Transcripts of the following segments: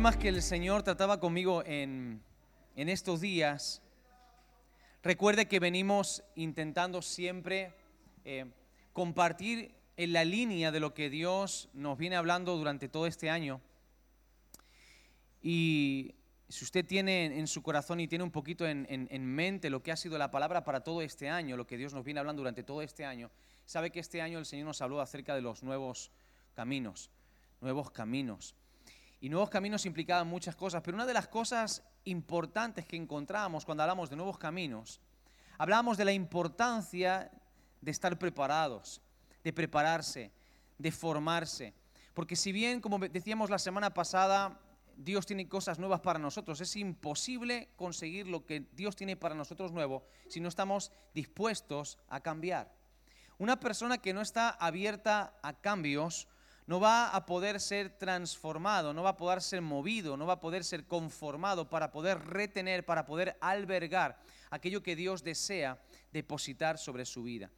temas que el Señor trataba conmigo en, en estos días, recuerde que venimos intentando siempre eh, compartir en la línea de lo que Dios nos viene hablando durante todo este año. Y si usted tiene en su corazón y tiene un poquito en, en, mente lo que ha sido la palabra para todo este año, lo que Dios nos viene hablando durante todo este año, sabe que este año el Señor nos habló acerca de los nuevos caminos, nuevos caminos. Y nuevos caminos implicaban muchas cosas, pero una de las cosas importantes que encontrábamos cuando hablamos de nuevos caminos, hablábamos de la importancia de estar preparados, de prepararse, de formarse. Porque si bien, como decíamos la semana pasada, Dios tiene cosas nuevas para nosotros, es imposible conseguir lo que Dios tiene para nosotros nuevo si no estamos dispuestos a cambiar. Una persona que no está abierta a cambios no va a poder ser transformado, no va a poder ser movido, no va a poder ser conformado para poder retener, para poder albergar aquello que Dios desea depositar sobre su vida.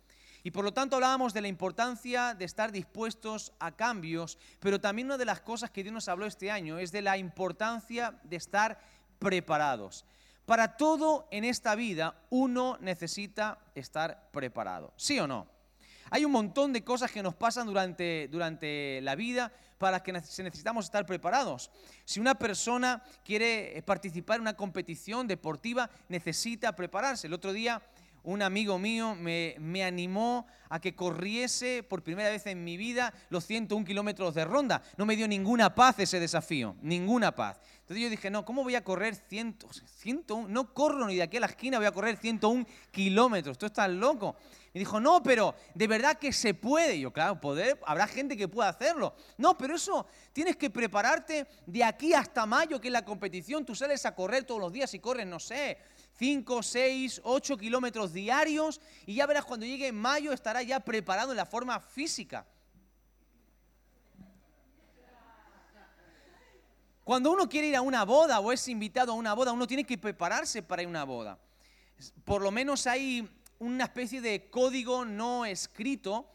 Y por lo tanto hablábamos de la importancia de estar dispuestos a cambios, pero también una de las cosas que Dios nos habló este año es de la importancia de estar preparados. Para todo en esta vida uno necesita estar preparado, ¿sí o no? Hay un montón de cosas que nos pasan durante, durante la vida para que necesitamos estar preparados. Si una persona quiere eh, participar en una competición deportiva, necesita prepararse. El otro día un amigo mío me, me, animó a que corriese por primera vez en mi vida los 101 kilómetros de ronda. No me dio ninguna paz ese desafío, ninguna paz. Entonces yo dije, no, ¿cómo voy a correr 100, 101? No corro ni de aquí a la esquina, voy a correr 101 kilómetros. Tú estás loco. Y dijo, no, pero de verdad que se puede. yo, claro, poder, habrá gente que pueda hacerlo. No, pero eso tienes que prepararte de aquí hasta mayo, que es la competición. Tú sales a correr todos los días y corres, no sé, 5, 6, 8 kilómetros diarios. Y ya verás, cuando llegue mayo estará ya preparado en la forma física. Cuando uno quiere ir a una boda o es invitado a una boda, uno tiene que prepararse para ir a una boda. Por lo menos hay una especie de código no escrito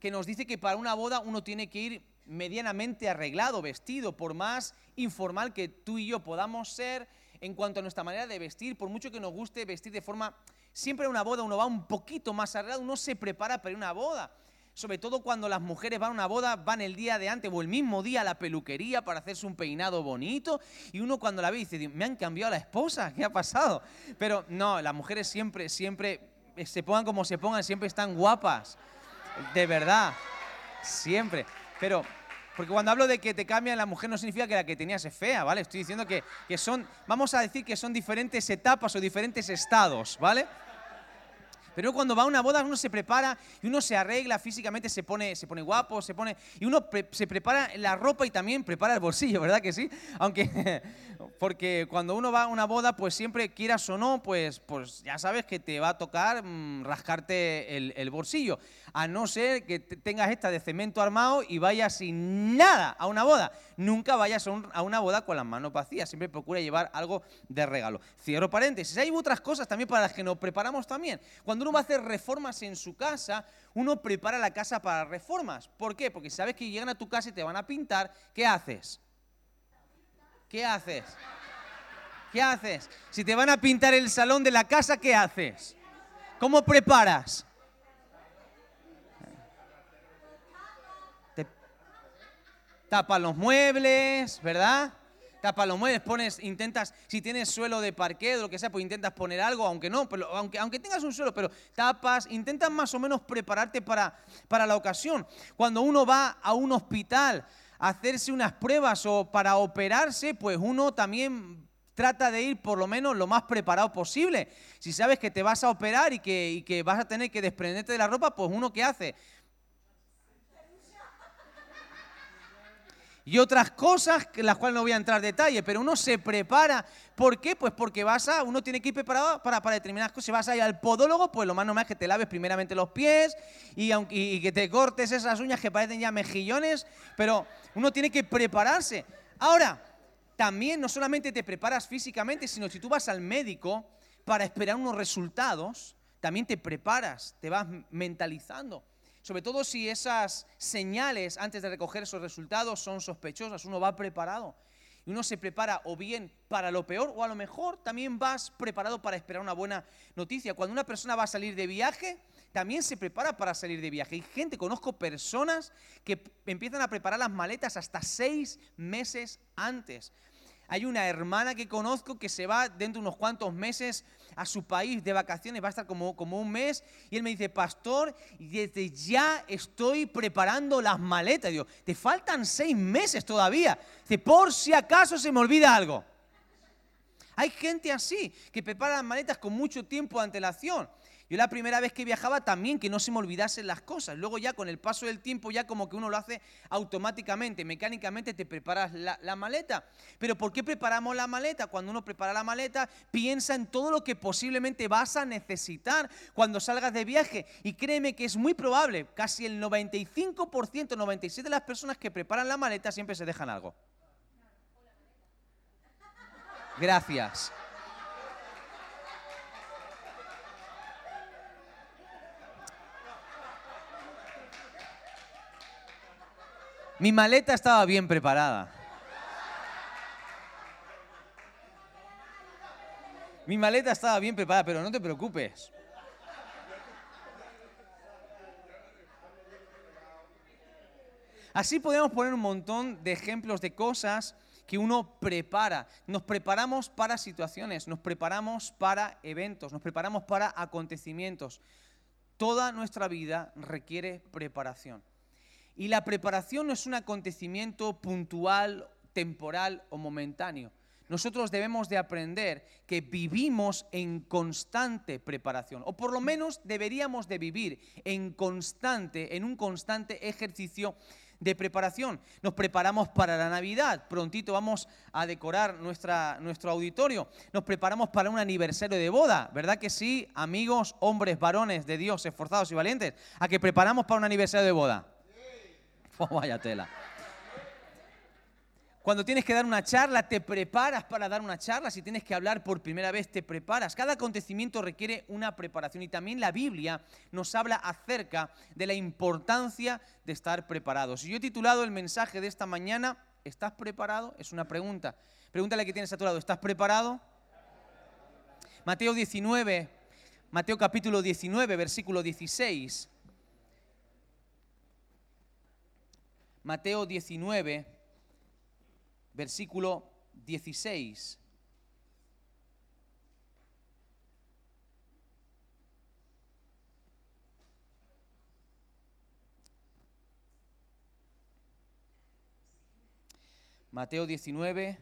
que nos dice que para una boda uno tiene que ir medianamente arreglado, vestido, por más informal que tú y yo podamos ser en cuanto a nuestra manera de vestir, por mucho que nos guste vestir de forma, siempre a una boda uno va un poquito más arreglado, uno se prepara para una boda. Sobre todo cuando las mujeres van a una boda, van el día de antes o el mismo día a la peluquería para hacerse un peinado bonito. Y uno cuando la ve dice, me han cambiado la esposa, ¿qué ha pasado? Pero no, las mujeres siempre, siempre se pongan como se pongan, siempre están guapas. De verdad. Siempre. Pero, porque cuando hablo de que te cambian la mujer no significa que la que tenías es fea, ¿vale? Estoy diciendo que, que son, vamos a decir que son diferentes etapas o diferentes estados, ¿vale? Pero cuando va a una boda uno se prepara y uno se arregla físicamente, se pone, se pone guapo, se pone... Y uno se prepara la ropa y también prepara el bolsillo, ¿verdad que sí? Aunque... Porque cuando uno va a una boda, pues siempre quieras o no, pues, pues ya sabes que te va a tocar mm, rascarte el, el bolsillo. A no ser que tengas esta de cemento armado y vayas sin nada a una boda. Nunca vayas a una boda con las manos vacías. Siempre procura llevar algo de regalo. Cierro paréntesis. Hay otras cosas también para las que nos preparamos también. Cuando uno va a hacer reformas en su casa, uno prepara la casa para reformas. ¿Por qué? Porque sabes que llegan a tu casa y te van a pintar. ¿Qué haces? ¿Qué haces? ¿Qué haces? Si te van a pintar el salón de la casa, ¿qué haces? ¿Cómo preparas? Te tapas los muebles, ¿verdad? Tapa los muebles, pones, intentas, si tienes suelo de parquet o lo que sea, pues intentas poner algo, aunque no, pero aunque, aunque tengas un suelo, pero tapas, intentas más o menos prepararte para, para la ocasión. Cuando uno va a un hospital a hacerse unas pruebas o para operarse, pues uno también trata de ir por lo menos lo más preparado posible. Si sabes que te vas a operar y que, y que vas a tener que desprenderte de la ropa, pues uno qué hace? Y otras cosas, que las cuales no voy a entrar en detalle, pero uno se prepara. ¿Por qué? Pues porque vas a, uno tiene que ir preparado para, para determinadas cosas. Si vas a ir al podólogo, pues lo más normal es que te laves primeramente los pies y, aunque, y que te cortes esas uñas que parecen ya mejillones, pero uno tiene que prepararse. Ahora, también no solamente te preparas físicamente, sino si tú vas al médico para esperar unos resultados, también te preparas, te vas mentalizando sobre todo si esas señales antes de recoger esos resultados son sospechosas, uno va preparado. Y uno se prepara o bien para lo peor o a lo mejor también vas preparado para esperar una buena noticia. Cuando una persona va a salir de viaje, también se prepara para salir de viaje. Hay gente, conozco personas que empiezan a preparar las maletas hasta seis meses antes. Hay una hermana que conozco que se va dentro de unos cuantos meses a su país de vacaciones, va a estar como, como un mes, y él me dice, pastor, desde ya estoy preparando las maletas. Digo, te faltan seis meses todavía. Dice, por si acaso se me olvida algo. Hay gente así, que prepara las maletas con mucho tiempo de antelación. Yo la primera vez que viajaba también que no se me olvidasen las cosas. Luego ya con el paso del tiempo ya como que uno lo hace automáticamente, mecánicamente te preparas la, la, maleta. Pero ¿por qué preparamos la maleta? Cuando uno prepara la maleta piensa en todo lo que posiblemente vas a necesitar cuando salgas de viaje. Y créeme que es muy probable, casi el 95%, 97% de las personas que preparan la maleta siempre se dejan algo. Gracias. Mi maleta estaba bien preparada. Mi maleta estaba bien preparada, pero no te preocupes. Así podemos poner un montón de ejemplos de cosas que uno prepara. Nos preparamos para situaciones, nos preparamos para eventos, nos preparamos para acontecimientos. Toda nuestra vida requiere preparación. Y la preparación no es un acontecimiento puntual, temporal o momentáneo. Nosotros debemos de aprender que vivimos en constante preparación, o por lo menos deberíamos de vivir en constante, en un constante ejercicio de preparación. Nos preparamos para la Navidad, prontito vamos a decorar nuestra, nuestro auditorio. Nos preparamos para un aniversario de boda, ¿verdad que sí, amigos, hombres, varones de Dios, esforzados y valientes? ¿A que preparamos para un aniversario de boda? Oh, vaya tela. Cuando tienes que dar una charla, te preparas para dar una charla. Si tienes que hablar por primera vez, te preparas. Cada acontecimiento requiere una preparación y también la Biblia nos habla acerca de la importancia de estar preparados. Y yo he titulado el mensaje de esta mañana, ¿estás preparado? Es una pregunta. Pregúntale que tienes a tu lado, ¿estás preparado? Mateo 19, Mateo capítulo 19, versículo 16. Mateo 19, versículo 16. Mateo 19,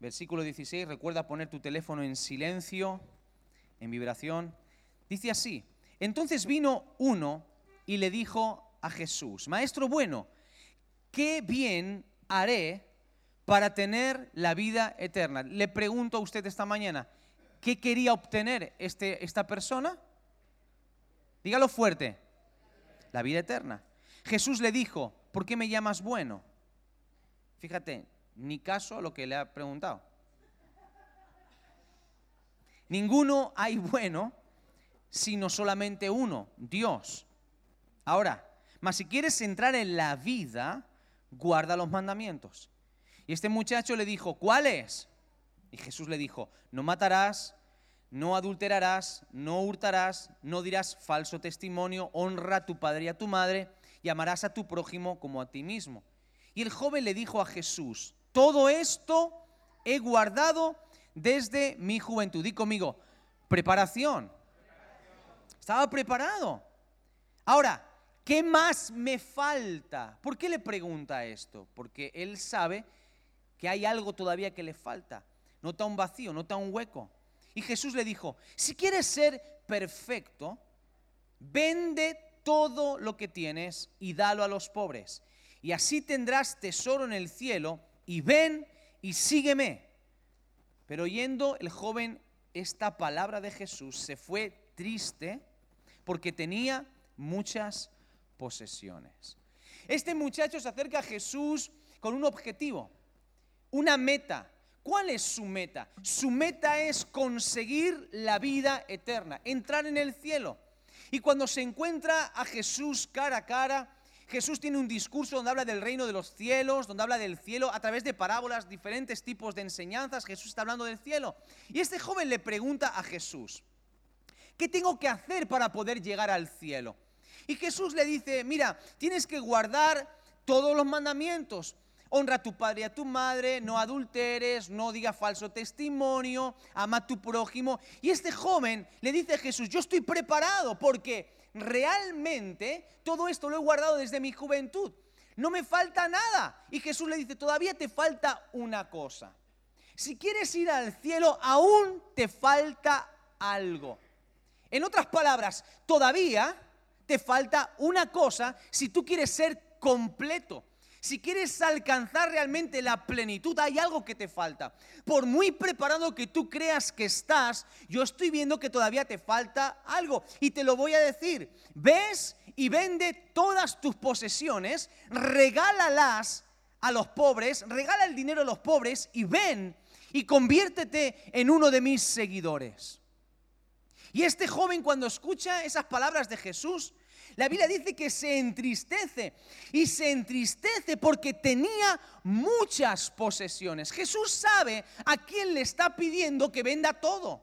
versículo 16. Recuerda poner tu teléfono en silencio, en vibración. Dice así, entonces vino uno y le dijo a Jesús, Maestro bueno, ¿qué bien haré para tener la vida eterna? Le pregunto a usted esta mañana, ¿qué quería obtener este, esta persona? Dígalo fuerte, la vida eterna. Jesús le dijo, ¿por qué me llamas bueno? Fíjate, ni caso a lo que le ha preguntado. Ninguno hay bueno, sino solamente uno, Dios. Ahora, mas si quieres entrar en la vida, guarda los mandamientos. Y este muchacho le dijo, ¿cuáles? Y Jesús le dijo, no matarás, no adulterarás, no hurtarás, no dirás falso testimonio, honra a tu padre y a tu madre, y amarás a tu prójimo como a ti mismo. Y el joven le dijo a Jesús, todo esto he guardado desde mi juventud. Di conmigo, preparación. Estaba preparado. Ahora, ¿Qué más me falta? ¿Por qué le pregunta esto? Porque él sabe que hay algo todavía que le falta. Nota un vacío, nota un hueco. Y Jesús le dijo, si quieres ser perfecto, vende todo lo que tienes y dalo a los pobres. Y así tendrás tesoro en el cielo y ven y sígueme. Pero oyendo el joven esta palabra de Jesús, se fue triste porque tenía muchas posesiones. Este muchacho se acerca a Jesús con un objetivo, una meta. ¿Cuál es su meta? Su meta es conseguir la vida eterna, entrar en el cielo. Y cuando se encuentra a Jesús cara a cara, Jesús tiene un discurso donde habla del reino de los cielos, donde habla del cielo a través de parábolas, diferentes tipos de enseñanzas. Jesús está hablando del cielo. Y este joven le pregunta a Jesús, ¿qué tengo que hacer para poder llegar al cielo? Y Jesús le dice, mira, tienes que guardar todos los mandamientos. Honra a tu padre y a tu madre, no adulteres, no diga falso testimonio, ama a tu prójimo. Y este joven le dice a Jesús, yo estoy preparado porque realmente todo esto lo he guardado desde mi juventud. No me falta nada. Y Jesús le dice, todavía te falta una cosa. Si quieres ir al cielo, aún te falta algo. En otras palabras, todavía te falta una cosa si tú quieres ser completo. Si quieres alcanzar realmente la plenitud, hay algo que te falta. Por muy preparado que tú creas que estás, yo estoy viendo que todavía te falta algo. Y te lo voy a decir. Ves y vende todas tus posesiones, regálalas a los pobres, regala el dinero a los pobres y ven y conviértete en uno de mis seguidores. Y este joven cuando escucha esas palabras de Jesús, la Biblia dice que se entristece y se entristece porque tenía muchas posesiones. Jesús sabe a quién le está pidiendo que venda todo.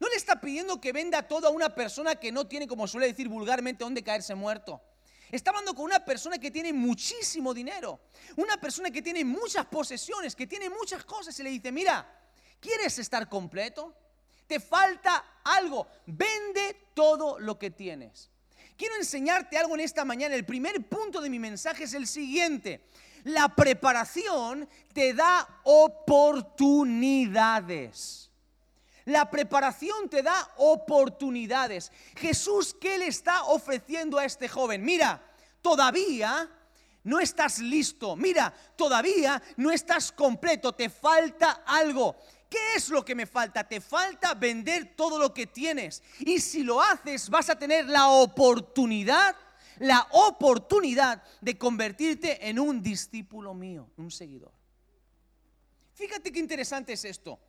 No le está pidiendo que venda todo a una persona que no tiene, como suele decir vulgarmente, dónde caerse muerto. Está hablando con una persona que tiene muchísimo dinero, una persona que tiene muchas posesiones, que tiene muchas cosas y le dice, mira, ¿quieres estar completo? Te falta algo, vende todo lo que tienes. Quiero enseñarte algo en esta mañana. El primer punto de mi mensaje es el siguiente. La preparación te da oportunidades. La preparación te da oportunidades. Jesús, ¿qué le está ofreciendo a este joven? Mira, todavía no estás listo. Mira, todavía no estás completo. Te falta algo. ¿Qué es lo que me falta? Te falta vender todo lo que tienes. Y si lo haces, vas a tener la oportunidad, la oportunidad de convertirte en un discípulo mío, un seguidor. Fíjate qué interesante es esto.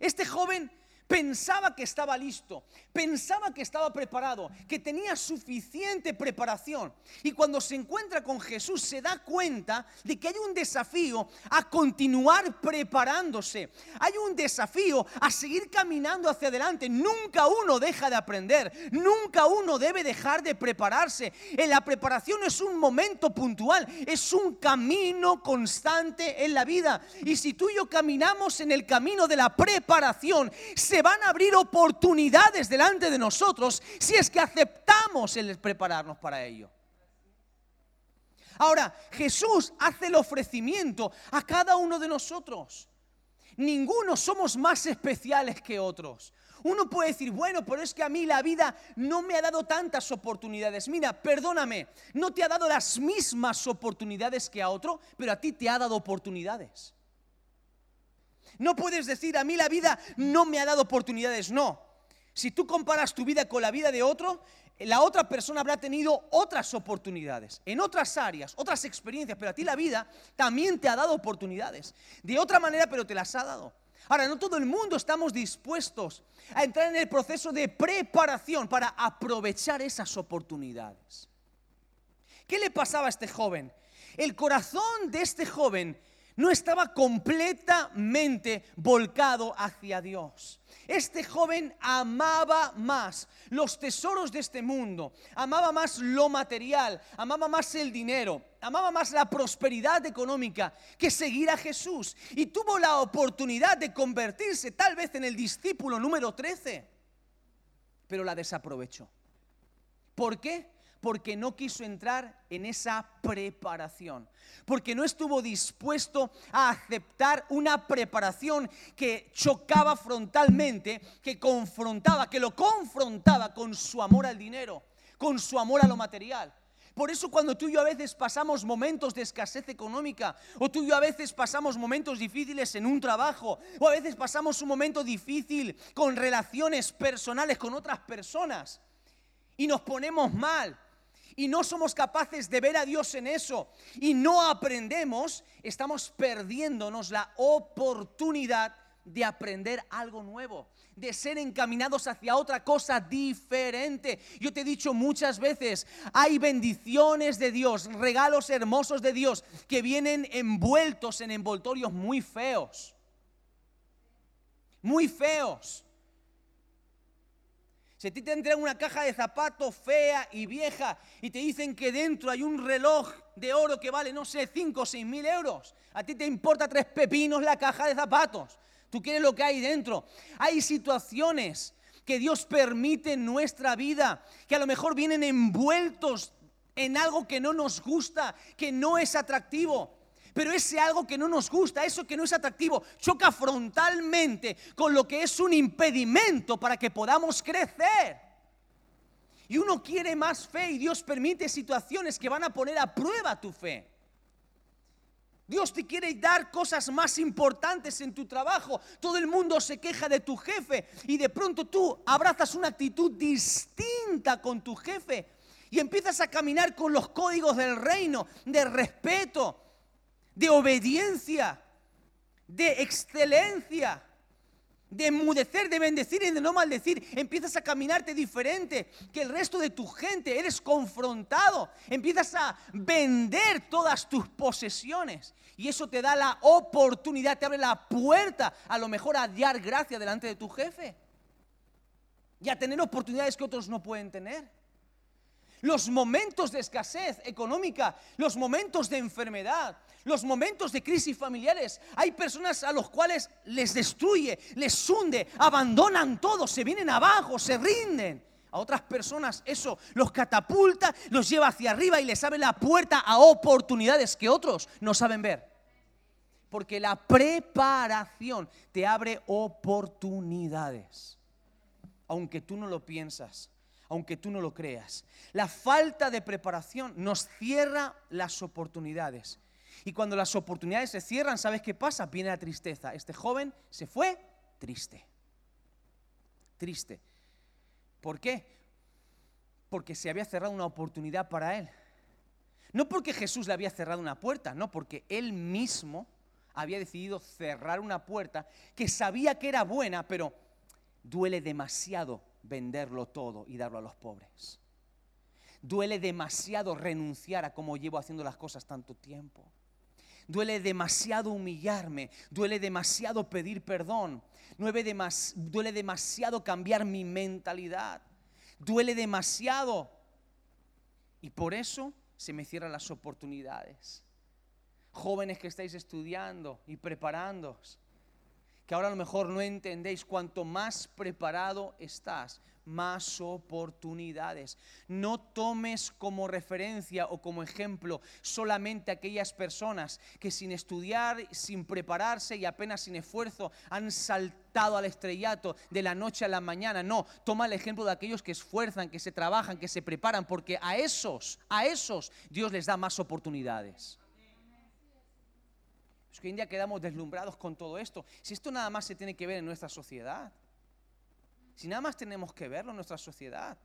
Este joven pensaba que estaba listo, pensaba que estaba preparado, que tenía suficiente preparación. Y cuando se encuentra con Jesús se da cuenta de que hay un desafío a continuar preparándose. Hay un desafío a seguir caminando hacia adelante. Nunca uno deja de aprender, nunca uno debe dejar de prepararse. En la preparación es un momento puntual, es un camino constante en la vida. Y si tú y yo caminamos en el camino de la preparación, se van a abrir oportunidades delante de nosotros si es que aceptamos el prepararnos para ello. Ahora, Jesús hace el ofrecimiento a cada uno de nosotros. Ninguno somos más especiales que otros. Uno puede decir, bueno, pero es que a mí la vida no me ha dado tantas oportunidades. Mira, perdóname, no te ha dado las mismas oportunidades que a otro, pero a ti te ha dado oportunidades. No puedes decir, a mí la vida no me ha dado oportunidades. No. Si tú comparas tu vida con la vida de otro, la otra persona habrá tenido otras oportunidades, en otras áreas, otras experiencias, pero a ti la vida también te ha dado oportunidades. De otra manera, pero te las ha dado. Ahora, no todo el mundo estamos dispuestos a entrar en el proceso de preparación para aprovechar esas oportunidades. ¿Qué le pasaba a este joven? El corazón de este joven no estaba completamente volcado hacia Dios. Este joven amaba más los tesoros de este mundo, amaba más lo material, amaba más el dinero, amaba más la prosperidad económica que seguir a Jesús. Y tuvo la oportunidad de convertirse tal vez en el discípulo número 13, pero la desaprovechó. ¿Por qué? Porque no quiso entrar en esa preparación, porque no estuvo dispuesto a aceptar una preparación que chocaba frontalmente, que confrontaba, que lo confrontaba con su amor al dinero, con su amor a lo material. Por eso cuando tú y yo a veces pasamos momentos de escasez económica, o tú y yo a veces pasamos momentos difíciles en un trabajo, o a veces pasamos un momento difícil con relaciones personales con otras personas, y nos ponemos mal, y no somos capaces de ver a Dios en eso y no aprendemos, estamos perdiéndonos la oportunidad de aprender algo nuevo, de ser encaminados hacia otra cosa diferente. Yo te he dicho muchas veces, hay bendiciones de Dios, regalos hermosos de Dios que vienen envueltos en envoltorios muy feos. Muy feos. Si a ti te entregan una caja de zapatos fea y vieja y te dicen que dentro hay un reloj de oro que vale, no sé, 5 o 6 mil euros, a ti te importa tres pepinos la caja de zapatos. Tú quieres lo que hay dentro. Hay situaciones que Dios permite en nuestra vida que a lo mejor vienen envueltos en algo que no nos gusta, que no es atractivo. Pero ese algo que no nos gusta, eso que no es atractivo, choca frontalmente con lo que es un impedimento para que podamos crecer. Y uno quiere más fe y Dios permite situaciones que van a poner a prueba tu fe. Dios te quiere dar cosas más importantes en tu trabajo. Todo el mundo se queja de tu jefe y de pronto tú abrazas una actitud distinta con tu jefe y empiezas a caminar con los códigos del reino, de respeto, de obediencia, de excelencia, de enmudecer, de bendecir y de no maldecir. Empiezas a caminarte diferente que el resto de tu gente. Eres confrontado. Empiezas a vender todas tus posesiones. Y eso te da la oportunidad, te abre la puerta a lo mejor a dar gracia delante de tu jefe. Y a tener oportunidades que otros no pueden tener los momentos de escasez económica, los momentos de enfermedad, los momentos de crisis familiares. Hay personas a los cuales les destruye, les hunde, abandonan todo, se vienen abajo, se rinden. A otras personas eso los catapulta, los lleva hacia arriba y les abre la puerta a oportunidades que otros no saben ver. Porque la preparación te abre oportunidades, aunque tú no lo piensas aunque tú no lo creas. La falta de preparación nos cierra las oportunidades. Y cuando las oportunidades se cierran, ¿sabes qué pasa? Viene la tristeza. Este joven se fue triste. Triste. ¿Por qué? Porque se había cerrado una oportunidad para él. No porque Jesús le había cerrado una puerta, no, porque él mismo había decidido cerrar una puerta que sabía que era buena, pero duele demasiado venderlo todo y darlo a los pobres. Duele demasiado renunciar a cómo llevo haciendo las cosas tanto tiempo. Duele demasiado humillarme, duele demasiado pedir perdón, duele, demasiado cambiar mi mentalidad, duele demasiado. Y por eso se me cierran las oportunidades. Jóvenes que estáis estudiando y preparándoos, que ahora a lo mejor no entendéis, cuanto más preparado estás, más oportunidades. No tomes como referencia o como ejemplo solamente aquellas personas que sin estudiar, sin prepararse y apenas sin esfuerzo han saltado al estrellato de la noche a la mañana. No, toma el ejemplo de aquellos que esfuerzan, que se trabajan, que se preparan, porque a esos, a esos Dios les da más oportunidades que hoy en día quedamos deslumbrados con todo esto. Si esto nada más se tiene que ver en nuestra sociedad, si nada más tenemos que verlo en nuestra sociedad,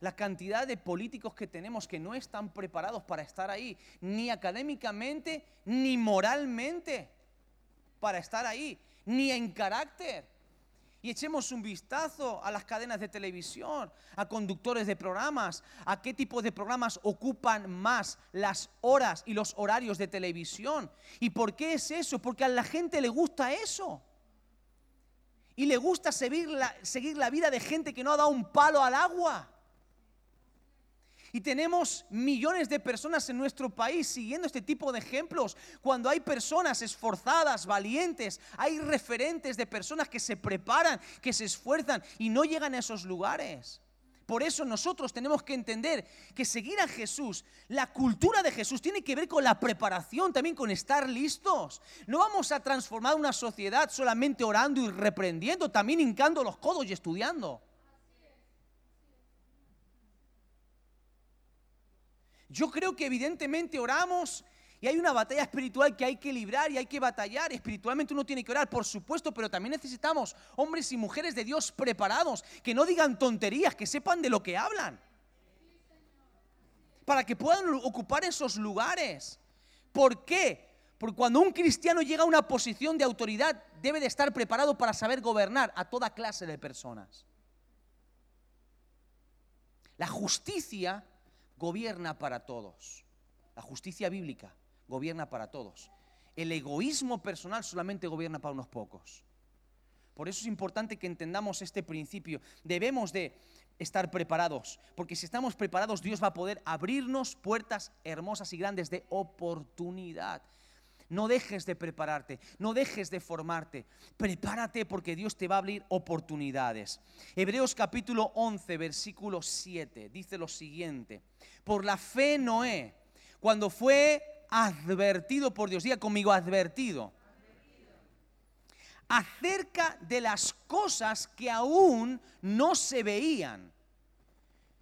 la cantidad de políticos que tenemos que no están preparados para estar ahí, ni académicamente, ni moralmente, para estar ahí, ni en carácter y echemos un vistazo a las cadenas de televisión, a conductores de programas, a qué tipo de programas ocupan más las horas y los horarios de televisión. ¿Y por qué es eso? Porque a la gente le gusta eso. Y le gusta seguir la, vida de gente que no ha dado un palo al agua. Y tenemos millones de personas en nuestro país siguiendo este tipo de ejemplos. Cuando hay personas esforzadas, valientes, hay referentes de personas que se preparan, que se esfuerzan y no llegan a esos lugares. Por eso nosotros tenemos que entender que seguir a Jesús, la cultura de Jesús tiene que ver con la preparación, también con estar listos. No vamos a transformar una sociedad solamente orando y reprendiendo, también hincando los codos y estudiando. Yo creo que evidentemente oramos y hay una batalla espiritual que hay que librar y hay que batallar. Espiritualmente uno tiene que orar, por supuesto, pero también necesitamos hombres y mujeres de Dios preparados, que no digan tonterías, que sepan de lo que hablan. Para que puedan ocupar esos lugares. ¿Por qué? Porque cuando un cristiano llega a una posición de autoridad, debe de estar preparado para saber gobernar a toda clase de personas. La justicia gobierna para todos. La justicia bíblica gobierna para todos. El egoísmo personal solamente gobierna para unos pocos. Por eso es importante que entendamos este principio. Debemos de estar preparados, porque si estamos preparados, Dios va a poder abrirnos puertas hermosas y grandes de oportunidad. No dejes de prepararte, no dejes de formarte. Prepárate porque Dios te va a abrir oportunidades. Hebreos capítulo 11, versículo 7, dice lo siguiente. Por la fe Noé, cuando fue advertido por Dios, diga conmigo advertido, acerca de las cosas que aún no se veían.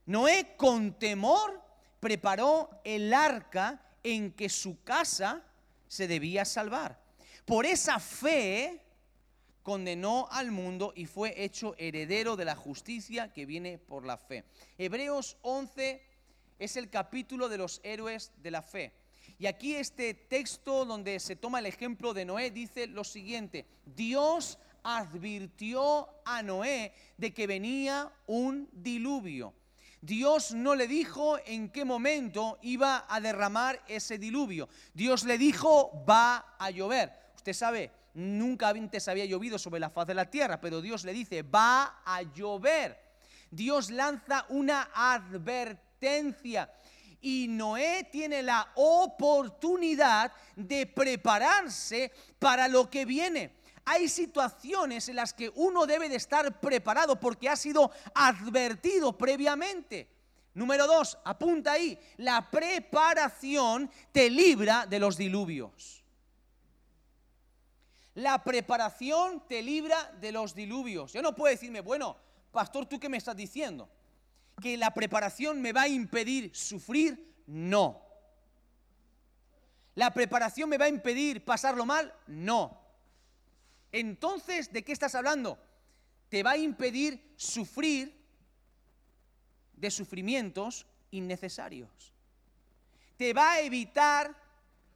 Noé con temor preparó el arca en que su casa se debía salvar. Por esa fe condenó al mundo y fue hecho heredero de la justicia que viene por la fe. Hebreos 11 es el capítulo de los héroes de la fe. Y aquí este texto donde se toma el ejemplo de Noé dice lo siguiente, Dios advirtió a Noé de que venía un diluvio. Dios no le dijo en qué momento iba a derramar ese diluvio. Dios le dijo, va a llover. Usted sabe, nunca antes había llovido sobre la faz de la tierra, pero Dios le dice, va a llover. Dios lanza una advertencia y Noé tiene la oportunidad de prepararse para lo que viene hay situaciones en las que uno debe de estar preparado porque ha sido advertido previamente. Número dos, apunta ahí, la preparación te libra de los diluvios. La preparación te libra de los diluvios. Yo no puedo decirme, bueno, pastor, ¿tú qué me estás diciendo? ¿Que la preparación me va a impedir sufrir? No. ¿La preparación me va a impedir pasarlo mal? No. Entonces, ¿de qué estás hablando? Te va a impedir sufrir de sufrimientos innecesarios. Te va a evitar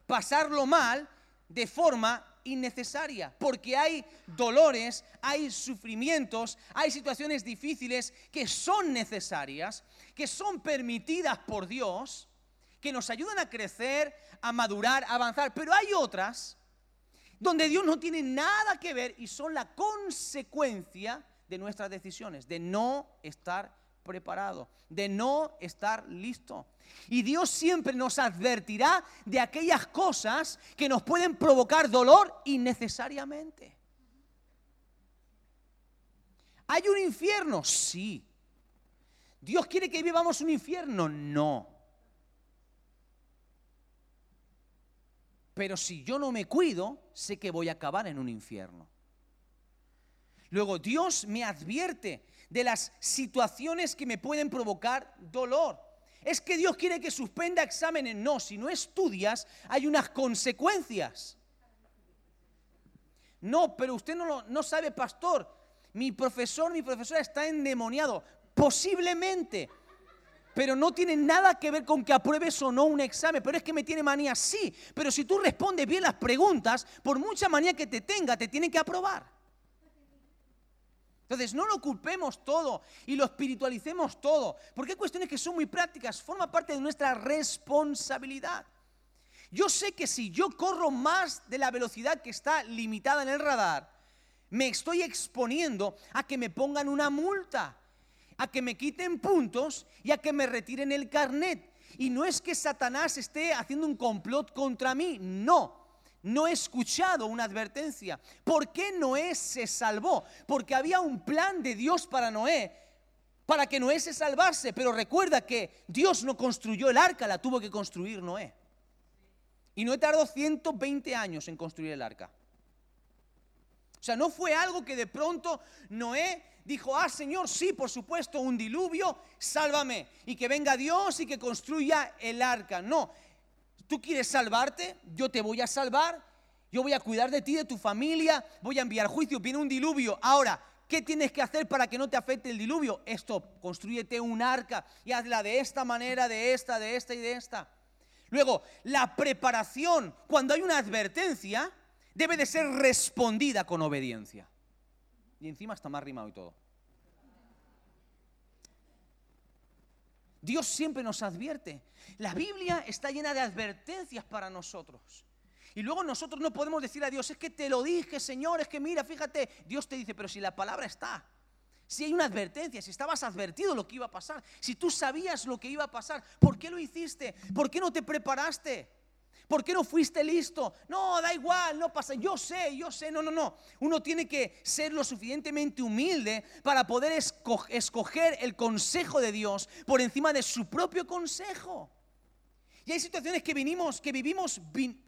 pasarlo mal de forma innecesaria, porque hay dolores, hay sufrimientos, hay situaciones difíciles que son necesarias, que son permitidas por Dios, que nos ayudan a crecer, a madurar, a avanzar, pero hay otras donde Dios no tiene nada que ver y son la consecuencia de nuestras decisiones, de no estar preparado, de no estar listo. Y Dios siempre nos advertirá de aquellas cosas que nos pueden provocar dolor innecesariamente. ¿Hay un infierno? Sí. ¿Dios quiere que vivamos un infierno? No. Pero si yo no me cuido, sé que voy a acabar en un infierno. Luego, Dios me advierte de las situaciones que me pueden provocar dolor. Es que Dios quiere que suspenda exámenes. No, si no estudias, hay unas consecuencias. No, pero usted no, no sabe, pastor. Mi profesor, mi profesora está endemoniado. Posiblemente pero no tiene nada que ver con que apruebes o no un examen. Pero es que me tiene manía, sí. Pero si tú respondes bien las preguntas, por mucha manía que te tenga, te tienen que aprobar. Entonces, no lo culpemos todo y lo espiritualicemos todo, porque hay cuestiones que son muy prácticas, forma parte de nuestra responsabilidad. Yo sé que si yo corro más de la velocidad que está limitada en el radar, me estoy exponiendo a que me pongan una multa a que me quiten puntos y a que me retiren el carnet. Y no es que Satanás esté haciendo un complot contra mí, no. No he escuchado una advertencia. ¿Por qué Noé se salvó? Porque había un plan de Dios para Noé, para que Noé se salvase. Pero recuerda que Dios no construyó el arca, la tuvo que construir Noé. Y Noé tardó 120 años en construir el arca. O sea, no fue algo que de pronto Noé dijo, ah Señor, sí, por supuesto, un diluvio, sálvame. Y que venga Dios y que construya el arca. No, tú quieres salvarte, yo te voy a salvar, yo voy a cuidar de ti, de tu familia, voy a enviar juicio, viene un diluvio. Ahora, ¿qué tienes que hacer para que no te afecte el diluvio? Esto, construyete un arca y hazla de esta manera, de esta, de esta y de esta. Luego, la preparación, cuando hay una advertencia, debe de ser respondida con obediencia. Y encima está más rimado y todo. Dios siempre nos advierte. La Biblia está llena de advertencias para nosotros. Y luego nosotros no podemos decir a Dios, es que te lo dije, Señor, es que mira, fíjate, Dios te dice, pero si la palabra está, si hay una advertencia, si estabas advertido lo que iba a pasar, si tú sabías lo que iba a pasar, ¿por qué lo hiciste? ¿Por qué no te preparaste? ¿Por qué no fuiste listo? No, da igual, no pasa. Yo sé, yo sé. No, no, no. Uno tiene que ser lo suficientemente humilde para poder escoger el consejo de Dios por encima de su propio consejo. Y hay situaciones que vinimos, que vivimos,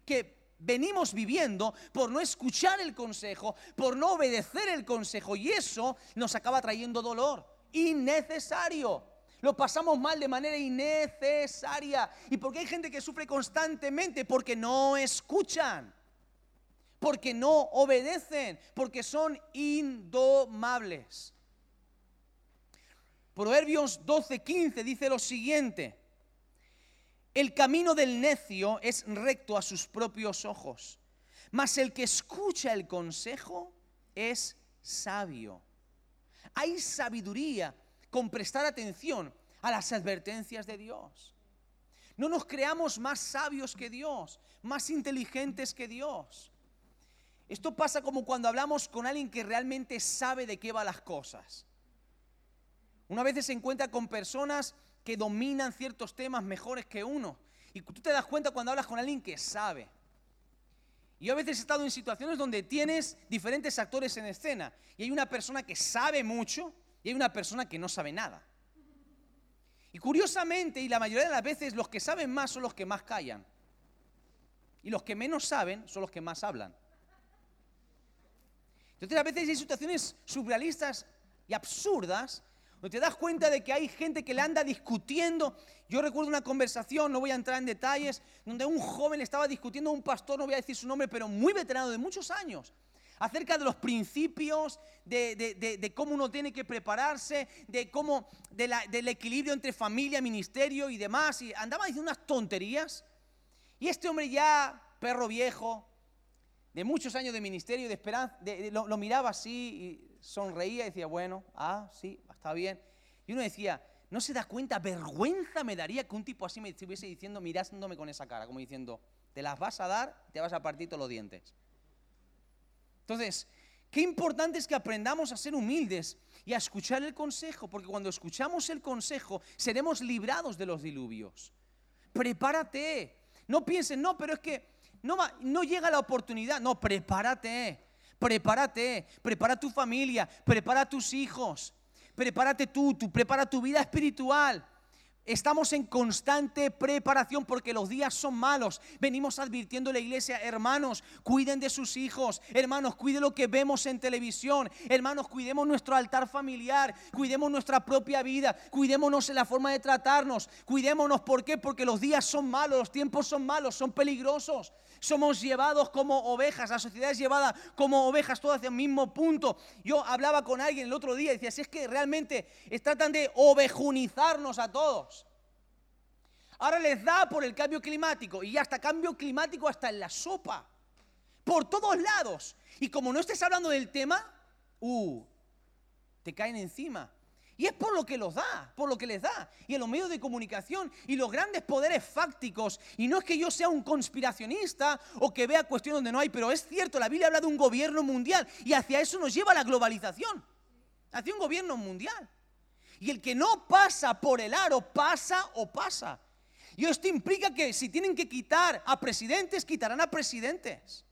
que venimos viviendo por no escuchar el consejo, por no obedecer el consejo. Y eso nos acaba trayendo dolor innecesario. Lo pasamos mal de manera innecesaria. ¿Y por qué hay gente que sufre constantemente? Porque no escuchan, porque no obedecen, porque son indomables. Proverbios 12:15 dice lo siguiente. El camino del necio es recto a sus propios ojos, mas el que escucha el consejo es sabio. Hay sabiduría con prestar atención a las advertencias de Dios. No nos creamos más sabios que Dios, más inteligentes que Dios. Esto pasa como cuando hablamos con alguien que realmente sabe de qué van las cosas. Una vez se encuentra con personas que dominan ciertos temas mejores que uno. Y tú te das cuenta cuando hablas con alguien que sabe. Y yo a veces he estado en situaciones donde tienes diferentes actores en escena y hay una persona que sabe mucho hay una persona que no sabe nada. Y curiosamente, y la mayoría de las veces, los que saben más son los que más callan. Y los que menos saben son los que más hablan. Entonces a veces hay situaciones surrealistas y absurdas donde te das cuenta de que hay gente que le anda discutiendo. Yo recuerdo una conversación, no voy a entrar en detalles, donde un joven estaba discutiendo a un pastor, no voy a decir su nombre, pero muy veterano de muchos años, acerca de los principios, de, cómo uno tiene que prepararse, de cómo, del equilibrio entre familia, ministerio y demás. Y andaba diciendo unas tonterías. Y este hombre ya, perro viejo, de muchos años de ministerio, de esperanza, lo, lo miraba así y sonreía y decía, bueno, ah, sí, está bien. Y uno decía, no se da cuenta, vergüenza me daría que un tipo así me estuviese diciendo, mirándome con esa cara, como diciendo, te las vas a dar, te vas a partir todos los dientes. Entonces, qué importante es que aprendamos a ser humildes y a escuchar el consejo, porque cuando escuchamos el consejo seremos librados de los diluvios. Prepárate. No piensen, no, pero es que no, no llega la oportunidad. No, prepárate. Prepárate, prepara tu familia, prepara tus hijos, prepárate tú, tú prepara tu vida espiritual. Estamos en constante preparación porque los días son malos. Venimos advirtiendo a la iglesia, hermanos, cuiden de sus hijos, hermanos, cuiden lo que vemos en televisión, hermanos, cuidemos nuestro altar familiar, cuidemos nuestra propia vida, cuidémonos en la forma de tratarnos, cuidémonos, ¿por qué? Porque los días son malos, los tiempos son malos, son peligrosos. Somos llevados como ovejas, la sociedad es llevada como ovejas, todas hacia el mismo punto. Yo hablaba con alguien el otro día y decía, si es que realmente tratan de ovejunizarnos a todos. Ahora les da por el cambio climático y hasta cambio climático hasta en la sopa. Por todos lados. Y como no estés hablando del tema, uh, te caen encima. Y es por lo que los da, por lo que les da. Y en los medios de comunicación y los grandes poderes fácticos. Y no es que yo sea un conspiracionista o que vea cuestiones donde no hay, pero es cierto, la Biblia habla de un gobierno mundial. Y hacia eso nos lleva la globalización. Hacia un gobierno mundial. Y el que no pasa por el aro, pasa o pasa. Y esto implica que si tienen que quitar a presidentes, quitarán a presidentes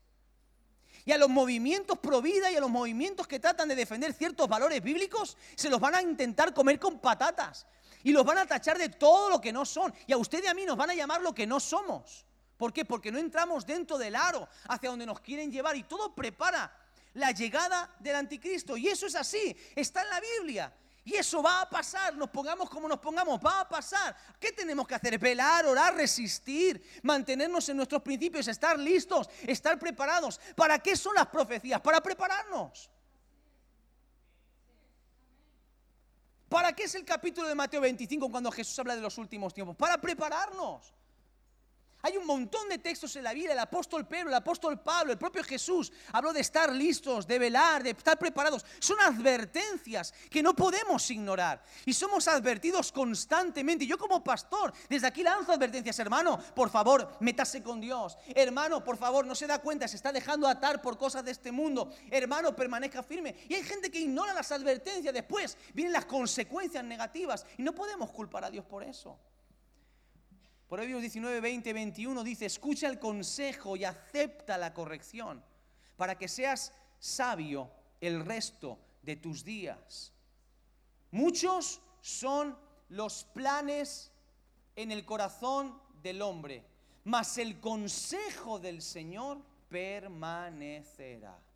y a los movimientos pro vida y a los movimientos que tratan de defender ciertos valores bíblicos, se los van a intentar comer con patatas. Y los van a tachar de todo lo que no son. Y a usted y a mí nos van a llamar lo que no somos. ¿Por qué? Porque no entramos dentro del aro hacia donde nos quieren llevar. Y todo prepara la llegada del anticristo. Y eso es así. Está en la Biblia. Y eso va a pasar, nos pongamos como nos pongamos, va a pasar. ¿Qué tenemos que hacer? Velar, orar, resistir, mantenernos en nuestros principios, estar listos, estar preparados. ¿Para qué son las profecías? Para prepararnos. ¿Para qué es el capítulo de Mateo 25 cuando Jesús habla de los últimos tiempos? Para prepararnos. Hay un montón de textos en la Biblia, el apóstol Pedro, el apóstol Pablo, el propio Jesús habló de estar listos, de velar, de estar preparados. Son advertencias que no podemos ignorar y somos advertidos constantemente. Yo como pastor, desde aquí lanzo advertencias, hermano, por favor, métase con Dios. Hermano, por favor, no se da cuenta, se está dejando atar por cosas de este mundo. Hermano, permanezca firme. Y hay gente que ignora las advertencias, después vienen las consecuencias negativas y no podemos culpar a Dios por eso. Proverbios 19, 20, 21 dice, escucha el consejo y acepta la corrección para que seas sabio el resto de tus días. Muchos son los planes en el corazón del hombre, mas el consejo del Señor permanecerá.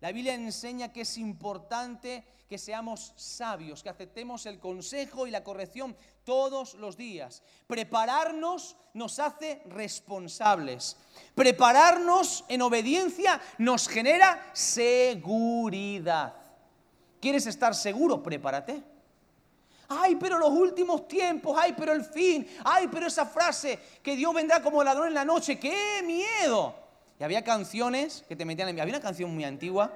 La Biblia enseña que es importante que seamos sabios, que aceptemos el consejo y la corrección todos los días. Prepararnos nos hace responsables. Prepararnos en obediencia nos genera seguridad. ¿Quieres estar seguro? Prepárate. Ay, pero los últimos tiempos, ay, pero el fin, ay, pero esa frase que Dios vendrá como ladrón en la noche, qué miedo. Y había canciones que te metían en... Había una canción muy antigua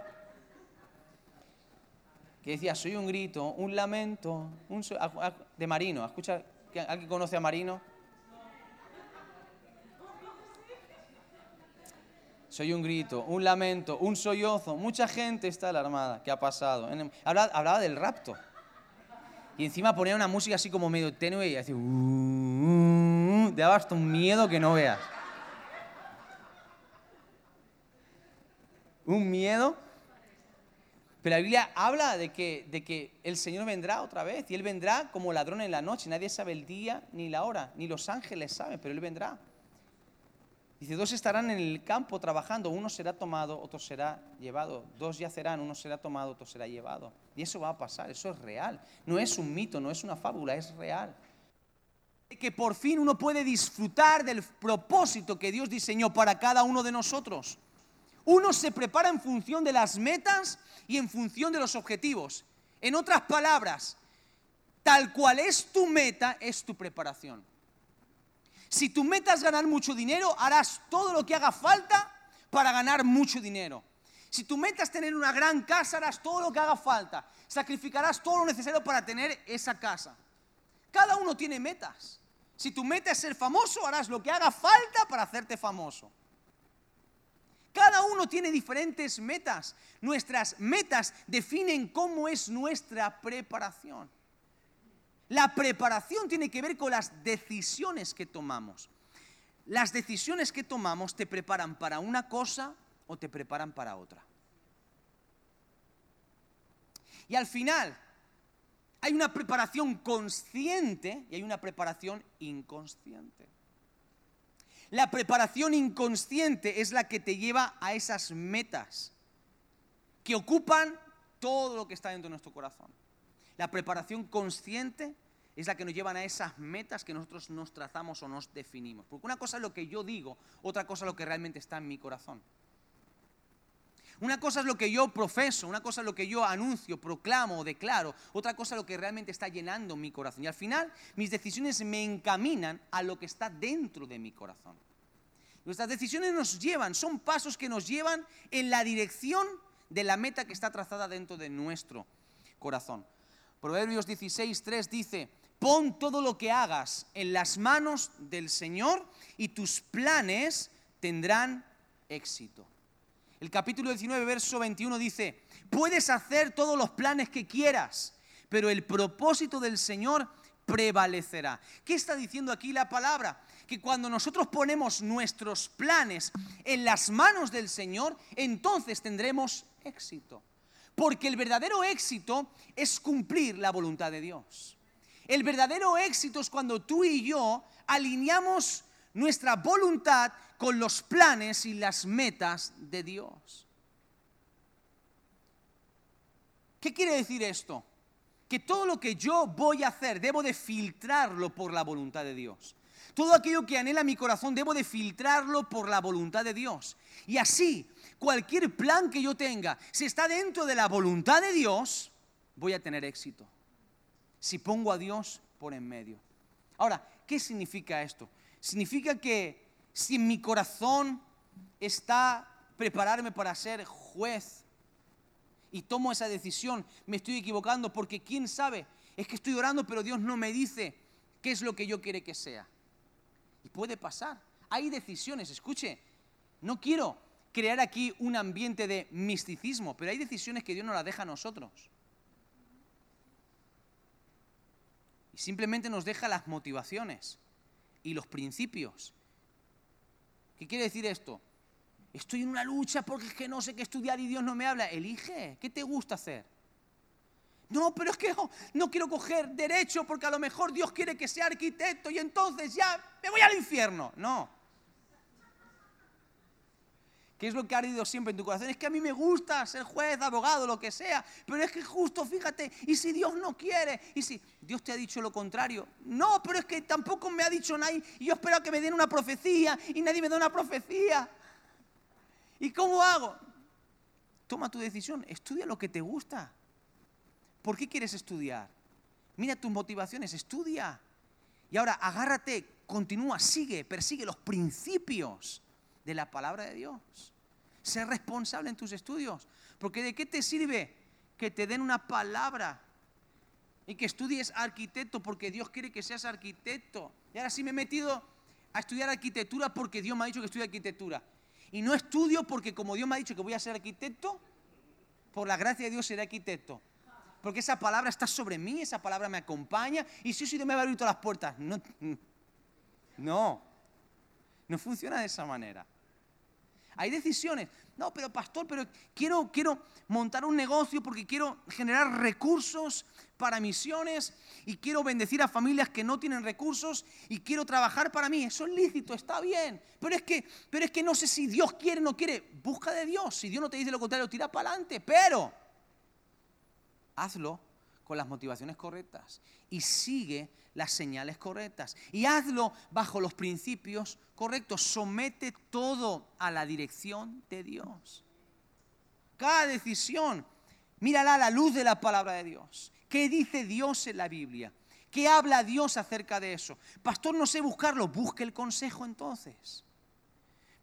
que decía, soy un grito, un lamento, un de Marino. ¿Escucha? ¿Alguien conoce a Marino? Soy un grito, un lamento, un sollozo. Mucha gente está alarmada. ¿Qué ha pasado? Hablaba, del rapto. Y encima ponía una música así como medio tenue y hacía... Uh, uh, uh, daba hasta un miedo que no veas. Un miedo pero la Biblia habla de que, el Señor vendrá otra vez y Él vendrá como ladrón en la noche. Nadie sabe el día ni la hora, ni los ángeles saben, pero Él vendrá. Dice, dos estarán en el campo trabajando, uno será tomado, otro será llevado. Dos yacerán, uno será tomado, otro será llevado. Y eso va a pasar, eso es real. No es un mito, no es una fábula, es real. Que por fin uno puede disfrutar del propósito que Dios diseñó para cada uno de nosotros. Uno se prepara en función de las metas y en función de los objetivos. En otras palabras, tal cual es tu meta, es tu preparación. Si tu meta es ganar mucho dinero, harás todo lo que haga falta para ganar mucho dinero. Si tu meta es tener una gran casa, harás todo lo que haga falta. Sacrificarás todo lo necesario para tener esa casa. Cada uno tiene metas. Si tu meta es ser famoso, harás lo que haga falta para hacerte famoso. Cada uno tiene diferentes metas. Nuestras metas definen cómo es nuestra preparación. La preparación tiene que ver con las decisiones que tomamos. Las decisiones que tomamos te preparan para una cosa o te preparan para otra. Y al final hay una preparación consciente y hay una preparación inconsciente. La preparación inconsciente es la que te lleva a esas metas que ocupan todo lo que está dentro de nuestro corazón. La preparación consciente es la que nos lleva a esas metas que nosotros nos trazamos o nos definimos. Porque una cosa es lo que yo digo, otra cosa es lo que realmente está en mi corazón. Una cosa es lo que yo profeso, una cosa es lo que yo anuncio, proclamo o declaro, otra cosa es lo que realmente está llenando mi corazón. Y al final mis decisiones me encaminan a lo que está dentro de mi corazón. Nuestras decisiones nos llevan, son pasos que nos llevan en la dirección de la meta que está trazada dentro de nuestro corazón. Proverbios 16, dice, pon todo lo que hagas en las manos del Señor y tus planes tendrán éxito. El capítulo 19, verso 21 dice, puedes hacer todos los planes que quieras, pero el propósito del Señor prevalecerá. ¿Qué está diciendo aquí la palabra? Que cuando nosotros ponemos nuestros planes en las manos del Señor, entonces tendremos éxito. Porque el verdadero éxito es cumplir la voluntad de Dios. El verdadero éxito es cuando tú y yo alineamos nuestra voluntad con los planes y las metas de Dios. ¿Qué quiere decir esto? Que todo lo que yo voy a hacer debo de filtrarlo por la voluntad de Dios. Todo aquello que anhela mi corazón debo de filtrarlo por la voluntad de Dios. Y así, cualquier plan que yo tenga, si está dentro de la voluntad de Dios, voy a tener éxito. Si pongo a Dios por en medio. Ahora, ¿qué significa esto? Significa que si mi corazón está prepararme para ser juez y tomo esa decisión, me estoy equivocando porque quién sabe, es que estoy orando pero Dios no me dice qué es lo que yo quiere que sea. Y puede pasar. Hay decisiones, escuche, no quiero crear aquí un ambiente de misticismo, pero hay decisiones que Dios nos las deja a nosotros. Y simplemente nos deja las motivaciones y los principios. ¿Qué quiere decir esto? Estoy en una lucha porque es que no sé qué estudiar y Dios no me habla. Elige, ¿qué te gusta hacer? No, pero es que no, quiero coger derecho porque a lo mejor Dios quiere que sea arquitecto y entonces ya me voy al infierno. No. ¿Qué es lo que ha ardido siempre en tu corazón? Es que a mí me gusta ser juez, abogado, lo que sea, pero es que justo, fíjate, y si Dios no quiere, y si Dios te ha dicho lo contrario, no, pero es que tampoco me ha dicho nadie, y yo espero que me den una profecía, y nadie me da una profecía. ¿Y cómo hago? Toma tu decisión, estudia lo que te gusta. ¿Por qué quieres estudiar? Mira tus motivaciones, estudia. Y ahora agárrate, continúa, sigue, persigue los principios de la palabra de Dios. Sé responsable en tus estudios. Porque ¿de qué te sirve que te den una palabra y que estudies arquitecto porque Dios quiere que seas arquitecto? Y ahora sí me he metido a estudiar arquitectura porque Dios me ha dicho que estudie arquitectura. Y no estudio porque como Dios me ha dicho que voy a ser arquitecto, por la gracia de Dios seré arquitecto. Porque esa palabra está sobre mí, esa palabra me acompaña y si Dios me va a abrir todas las puertas. No, no, no funciona de esa manera. Hay decisiones. No, pero pastor, pero quiero, quiero montar un negocio porque quiero generar recursos para misiones y quiero bendecir a familias que no tienen recursos y quiero trabajar para mí. Eso es lícito, está bien. Pero es que, pero es que no sé si Dios quiere o no quiere. Busca de Dios. Si Dios no te dice lo contrario, tira para adelante. Pero hazlo con las motivaciones correctas y sigue las señales correctas. Y hazlo bajo los principios correctos. Somete todo a la dirección de Dios. Cada decisión, mírala a la luz de la palabra de Dios. ¿Qué dice Dios en la Biblia? ¿Qué habla Dios acerca de eso? Pastor, no sé buscarlo. Busque el consejo entonces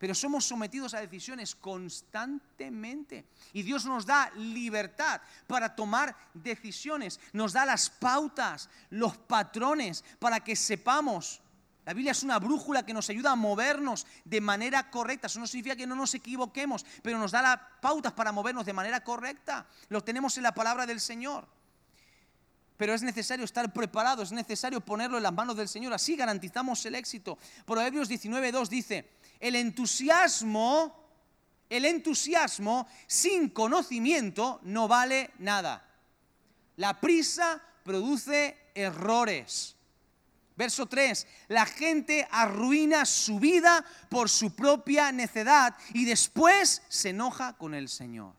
pero somos sometidos a decisiones constantemente. Y Dios nos da libertad para tomar decisiones, nos da las pautas, los patrones para que sepamos. La Biblia es una brújula que nos ayuda a movernos de manera correcta. Eso no significa que no nos equivoquemos, pero nos da las pautas para movernos de manera correcta. Lo tenemos en la palabra del Señor pero es necesario estar preparado, es necesario ponerlo en las manos del Señor, así garantizamos el éxito. Proverbios 19.2 dice, el entusiasmo, el entusiasmo sin conocimiento no vale nada. La prisa produce errores. Verso 3, la gente arruina su vida por su propia necedad y después se enoja con el Señor.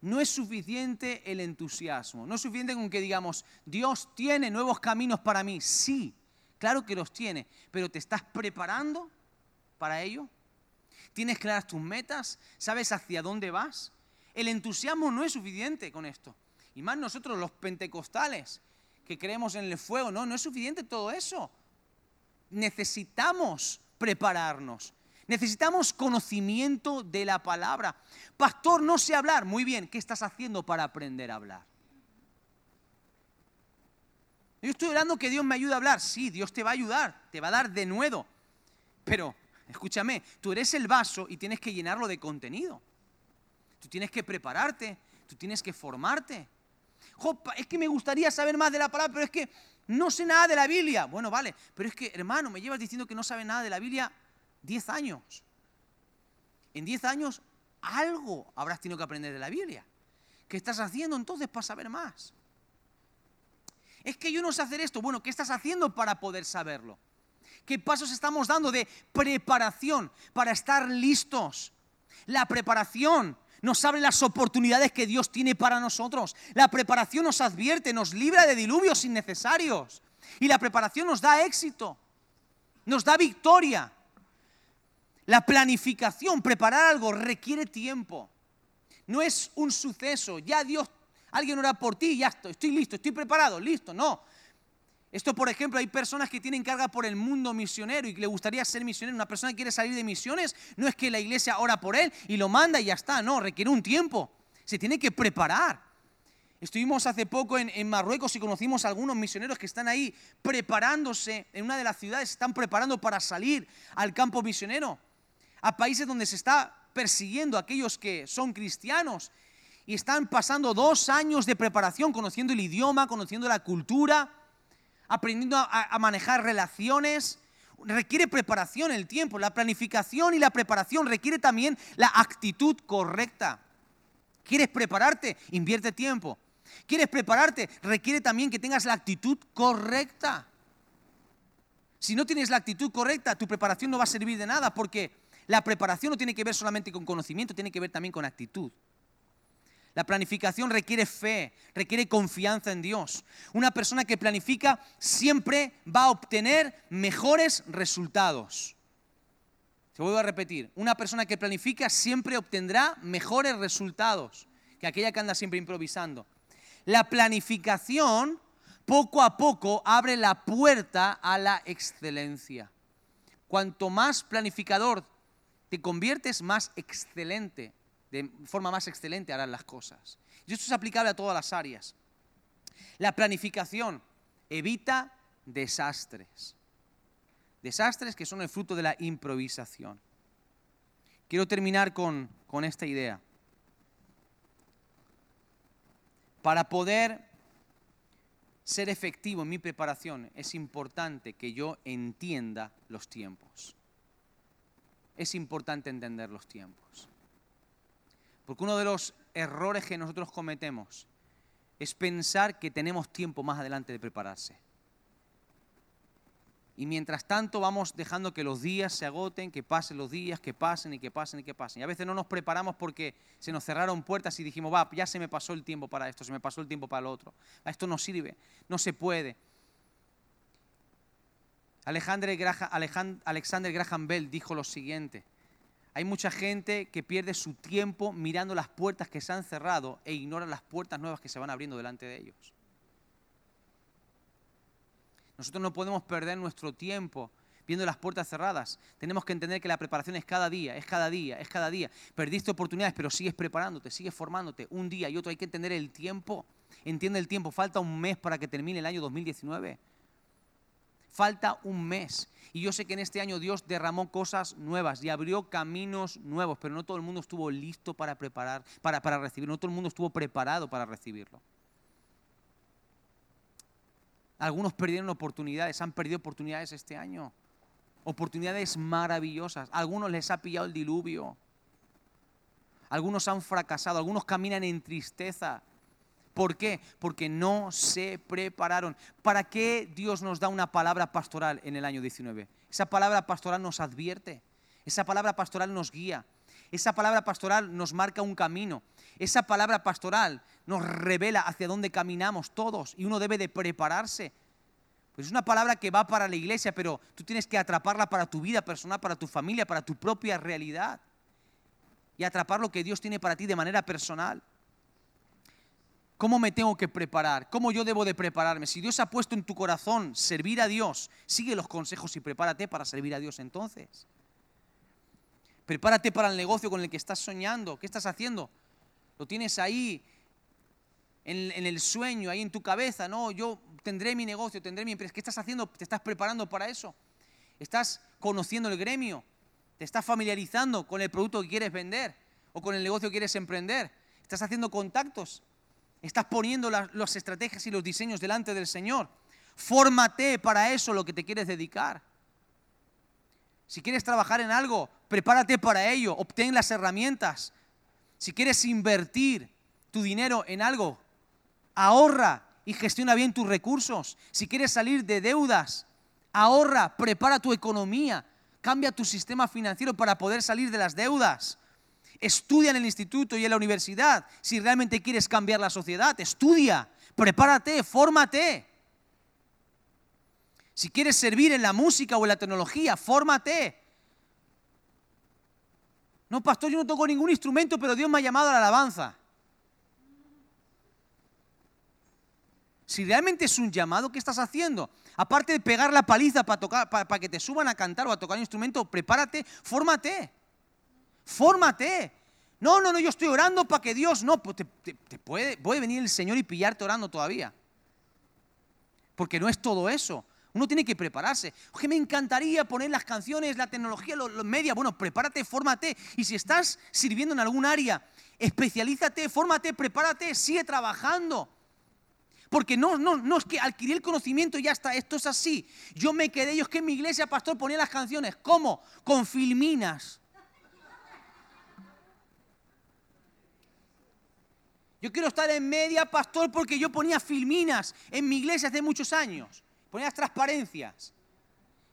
No es suficiente el entusiasmo, no es suficiente con que digamos, Dios tiene nuevos caminos para mí. Sí, Claro que los tiene, pero ¿te estás preparando para ello? ¿Tienes claras tus metas? ¿Sabes hacia dónde vas? El entusiasmo no es suficiente con esto. Y más nosotros los pentecostales que creemos en el fuego, no, no es suficiente todo eso. Necesitamos prepararnos. Necesitamos conocimiento de la palabra. Pastor, no sé hablar. Muy bien, ¿qué estás haciendo para aprender a hablar? Yo estoy orando que Dios me ayude a hablar. Sí, Dios te va a ayudar, te va a dar de nuevo. Pero, escúchame, tú eres el vaso y tienes que llenarlo de contenido. Tú tienes que prepararte, tú tienes que formarte. es que me gustaría saber más de la palabra, pero es que no sé nada de la Biblia. Bueno, vale, pero es que, hermano, me llevas diciendo que no sabes nada de la Biblia 10 años. En 10 años algo habrás tenido que aprender de la Biblia. ¿Qué estás haciendo entonces para saber más? Es que yo no sé hacer esto. Bueno, ¿qué estás haciendo para poder saberlo? ¿Qué pasos estamos dando de preparación para estar listos? La preparación nos abre las oportunidades que Dios tiene para nosotros. La preparación nos advierte, nos libra de diluvios innecesarios. Y la preparación nos da éxito, nos da victoria. La planificación, preparar algo, requiere tiempo. No es un suceso. Ya Dios alguien ora por ti y ya estoy, estoy listo, estoy preparado, listo. No. Esto, por ejemplo, hay personas que tienen carga por el mundo misionero y que le gustaría ser misionero. Una persona que quiere salir de misiones no es que la iglesia ora por él y lo manda y ya está, no, requiere un tiempo. Se tiene que preparar. Estuvimos hace poco en, Marruecos y conocimos a algunos misioneros que están ahí preparándose en una de las ciudades, están preparando para salir al campo misionero, a países donde se está persiguiendo a aquellos que son cristianos y están pasando dos años de preparación, conociendo el idioma, conociendo la cultura aprendiendo a, manejar relaciones. Requiere preparación el tiempo. La planificación y la preparación requiere también la actitud correcta. ¿Quieres prepararte? Invierte tiempo. ¿Quieres prepararte? Requiere también que tengas la actitud correcta. Si no tienes la actitud correcta, tu preparación no va a servir de nada porque la preparación no tiene que ver solamente con conocimiento, tiene que ver también con actitud. La planificación requiere fe, requiere confianza en Dios. Una persona que planifica siempre va a obtener mejores resultados. Se vuelvo a repetir, una persona que planifica siempre obtendrá mejores resultados que aquella que anda siempre improvisando. La planificación poco a poco abre la puerta a la excelencia. Cuanto más planificador te conviertes, más excelente de forma más excelente harán las cosas. Y esto es aplicable a todas las áreas. La planificación evita desastres. Desastres que son el fruto de la improvisación. Quiero terminar con, con esta idea. Para poder ser efectivo en mi preparación es importante que yo entienda los tiempos. Es importante entender los tiempos. Porque uno de los errores que nosotros cometemos es pensar que tenemos tiempo más adelante de prepararse. Y mientras tanto vamos dejando que los días se agoten, que pasen los días, que pasen y que pasen y que pasen. Y a veces no nos preparamos porque se nos cerraron puertas y dijimos, va, ya se me pasó el tiempo para esto, se me pasó el tiempo para lo otro. Esto no sirve, no se puede. Alexander Graham Bell dijo lo siguiente, hay mucha gente que pierde su tiempo mirando las puertas que se han cerrado e ignora las puertas nuevas que se van abriendo delante de ellos. Nosotros no podemos perder nuestro tiempo viendo las puertas cerradas. Tenemos que entender que la preparación es cada día, es cada día, es cada día. Perdiste oportunidades, pero sigues preparándote, sigues formándote un día y otro. Hay que entender el tiempo. Entiende el tiempo. Falta un mes para que termine el año 2019. Falta un mes. Y yo sé que en este año Dios derramó cosas nuevas y abrió caminos nuevos, pero no todo el mundo estuvo listo para preparar, para, para recibir, no todo el mundo estuvo preparado para recibirlo. Algunos perdieron oportunidades, han perdido oportunidades este año. Oportunidades maravillosas. algunos les ha pillado el diluvio. Algunos han fracasado, algunos caminan en tristeza. ¿Por qué? Porque no se prepararon. ¿Para qué Dios nos da una palabra pastoral en el año 19? Esa palabra pastoral nos advierte, esa palabra pastoral nos guía, esa palabra pastoral nos marca un camino, esa palabra pastoral nos revela hacia dónde caminamos todos y uno debe de prepararse. Pues es una palabra que va para la iglesia, pero tú tienes que atraparla para tu vida personal, para tu familia, para tu propia realidad. Y atrapar lo que Dios tiene para ti de manera personal. ¿Cómo me tengo que preparar? ¿Cómo yo debo de prepararme? Si Dios ha puesto en tu corazón servir a Dios, sigue los consejos y prepárate para servir a Dios entonces. Prepárate para el negocio con el que estás soñando. ¿Qué estás haciendo? Lo tienes ahí en, el sueño, ahí en tu cabeza. No, yo tendré mi negocio, tendré mi empresa. ¿Qué estás haciendo? ¿Te estás preparando para eso? ¿Estás conociendo el gremio? ¿Te estás familiarizando con el producto que quieres vender o con el negocio que quieres emprender? ¿Estás haciendo contactos? Estás poniendo las, estrategias y los diseños delante del Señor. Fórmate para eso lo que te quieres dedicar. Si quieres trabajar en algo, prepárate para ello, obtén las herramientas. Si quieres invertir tu dinero en algo, ahorra y gestiona bien tus recursos. Si quieres salir de deudas, ahorra, prepara tu economía, cambia tu sistema financiero para poder salir de las deudas. Estudia en el instituto y en la universidad. Si realmente quieres cambiar la sociedad, estudia, prepárate, fórmate. Si quieres servir en la música o en la tecnología, fórmate. No, pastor, yo no toco ningún instrumento, pero Dios me ha llamado a la alabanza. Si realmente es un llamado, ¿qué estás haciendo? Aparte de pegar la paliza para, que te suban a cantar o a tocar un instrumento, prepárate, fórmate. Fórmate. No, no, no, yo estoy orando para que Dios, no, pues te, puede, puede venir el Señor y pillarte orando todavía. Porque no es todo eso. Uno tiene que prepararse. Oye, me encantaría poner las canciones, la tecnología, los, medios. Bueno, prepárate, fórmate. Y si estás sirviendo en algún área, especialízate, fórmate, prepárate, sigue trabajando. Porque no, no, no es que adquirí el conocimiento y ya está, esto es así. Yo me quedé, yo es que en mi iglesia, pastor, ponía las canciones. ¿Cómo? Con filminas. Yo quiero estar en media, pastor, porque yo ponía filminas en mi iglesia hace muchos años. Ponía las transparencias.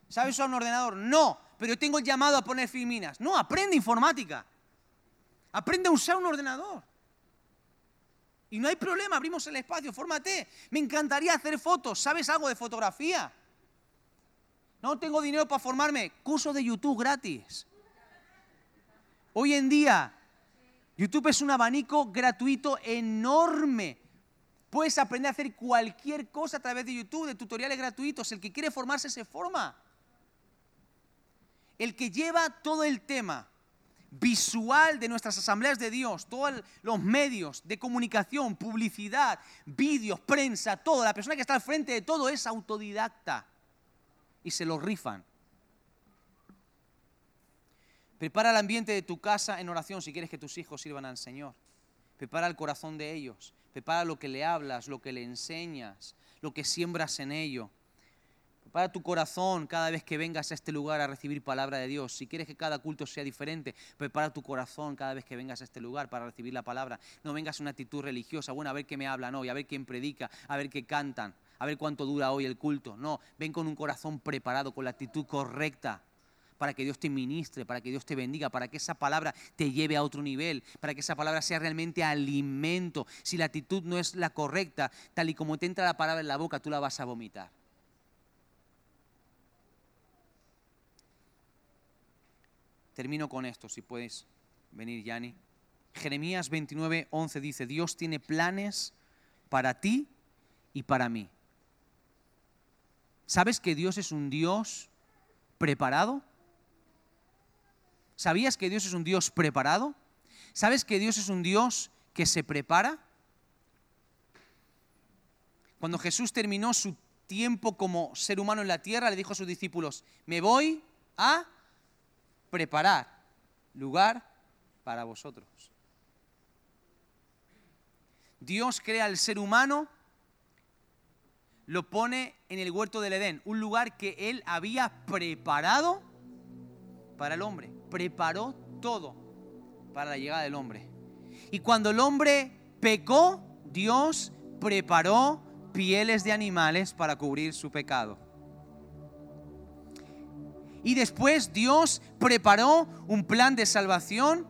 ¿Sabes usar un ordenador? No, pero yo tengo el llamado a poner filminas. No, aprende informática. Aprende a usar un ordenador. Y no hay problema, abrimos el espacio, fórmate. Me encantaría hacer fotos. ¿Sabes algo de fotografía? No tengo dinero para formarme. Curso de YouTube gratis. Hoy en día, YouTube es un abanico gratuito enorme. Puedes aprender a hacer cualquier cosa a través de YouTube, de tutoriales gratuitos. El que quiere formarse se forma. El que lleva todo el tema visual de nuestras asambleas de Dios, todos los medios de comunicación, publicidad, vídeos, prensa, todo, la persona que está al frente de todo es autodidacta y se lo rifan. Prepara el ambiente de tu casa en oración si quieres que tus hijos sirvan al Señor. Prepara el corazón de ellos. Prepara lo que le hablas, lo que le enseñas, lo que siembras en ello. Prepara tu corazón cada vez que vengas a este lugar a recibir palabra de Dios. Si quieres que cada culto sea diferente, prepara tu corazón cada vez que vengas a este lugar para recibir la palabra. No vengas a una actitud religiosa, bueno, a ver qué me hablan hoy, a ver quién predica, a ver qué cantan, a ver cuánto dura hoy el culto. No, ven con un corazón preparado, con la actitud correcta para que Dios te ministre, para que Dios te bendiga, para que esa palabra te lleve a otro nivel, para que esa palabra sea realmente alimento. Si la actitud no es la correcta, tal y como te entra la palabra en la boca, tú la vas a vomitar. Termino con esto, si puedes venir, Yanni. Jeremías 29, 11 dice, Dios tiene planes para ti y para mí. ¿Sabes que Dios es un Dios preparado? ¿Sabías que Dios es un Dios preparado? ¿Sabes que Dios es un Dios que se prepara? Cuando Jesús terminó su tiempo como ser humano en la tierra, le dijo a sus discípulos, me voy a preparar lugar para vosotros. Dios crea al ser humano, lo pone en el huerto del Edén, un lugar que él había preparado para el hombre. Preparó todo para la llegada del hombre. Y cuando el hombre pecó, Dios preparó pieles de animales para cubrir su pecado. Y después Dios preparó un plan de salvación.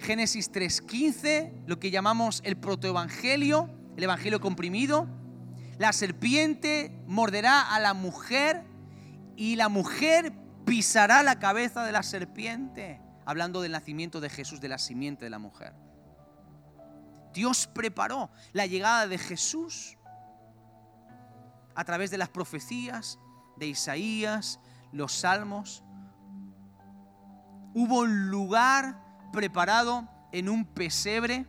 Génesis 3.15, lo que llamamos el protoevangelio, el evangelio comprimido. La serpiente morderá a la mujer y la mujer pisará la cabeza de la serpiente. Hablando del nacimiento de Jesús, de la simiente de la mujer. Dios preparó la llegada de Jesús a través de las profecías de Isaías, los salmos. Hubo un lugar preparado en un pesebre